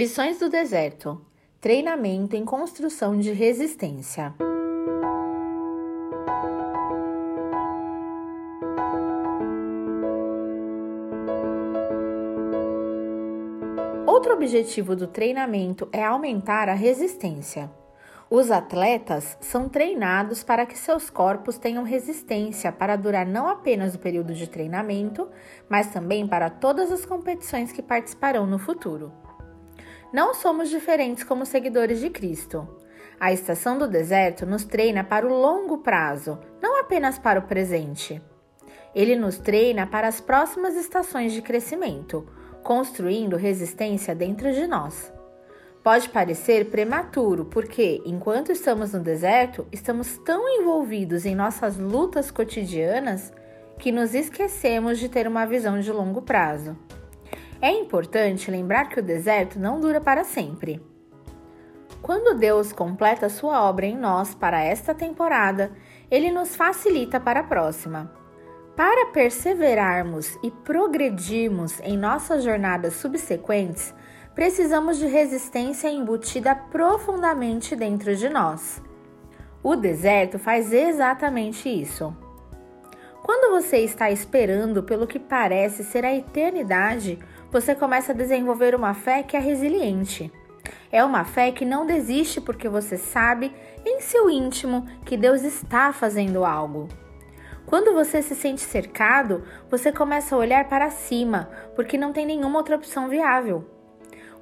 Lições do deserto: treinamento em construção de resistência. Outro objetivo do treinamento é aumentar a resistência. Os atletas são treinados para que seus corpos tenham resistência para durar não apenas o período de treinamento, mas também para todas as competições que participarão no futuro. Não somos diferentes como seguidores de Cristo. A estação do deserto nos treina para o longo prazo, não apenas para o presente. Ele nos treina para as próximas estações de crescimento, construindo resistência dentro de nós. Pode parecer prematuro, porque enquanto estamos no deserto, estamos tão envolvidos em nossas lutas cotidianas que nos esquecemos de ter uma visão de longo prazo. É importante lembrar que o deserto não dura para sempre. Quando Deus completa sua obra em nós para esta temporada, ele nos facilita para a próxima. Para perseverarmos e progredirmos em nossas jornadas subsequentes, precisamos de resistência embutida profundamente dentro de nós. O deserto faz exatamente isso. Quando você está esperando pelo que parece ser a eternidade, você começa a desenvolver uma fé que é resiliente. É uma fé que não desiste porque você sabe em seu íntimo que Deus está fazendo algo. Quando você se sente cercado, você começa a olhar para cima, porque não tem nenhuma outra opção viável.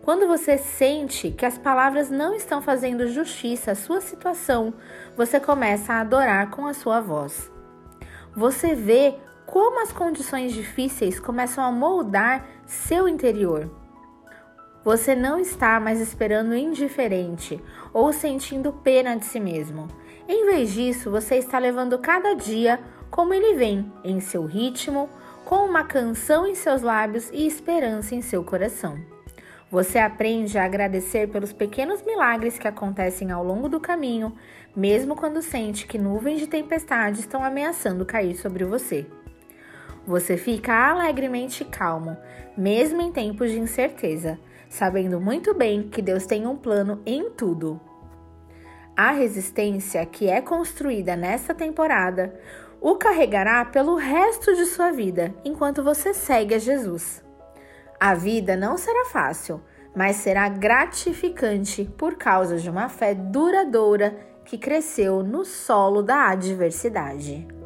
Quando você sente que as palavras não estão fazendo justiça à sua situação, você começa a adorar com a sua voz. Você vê como as condições difíceis começam a moldar seu interior. Você não está mais esperando indiferente ou sentindo pena de si mesmo. Em vez disso, você está levando cada dia como ele vem, em seu ritmo, com uma canção em seus lábios e esperança em seu coração. Você aprende a agradecer pelos pequenos milagres que acontecem ao longo do caminho, mesmo quando sente que nuvens de tempestade estão ameaçando cair sobre você. Você fica alegremente calmo, mesmo em tempos de incerteza, sabendo muito bem que Deus tem um plano em tudo. A resistência que é construída nesta temporada o carregará pelo resto de sua vida enquanto você segue a Jesus. A vida não será fácil, mas será gratificante por causa de uma fé duradoura que cresceu no solo da adversidade.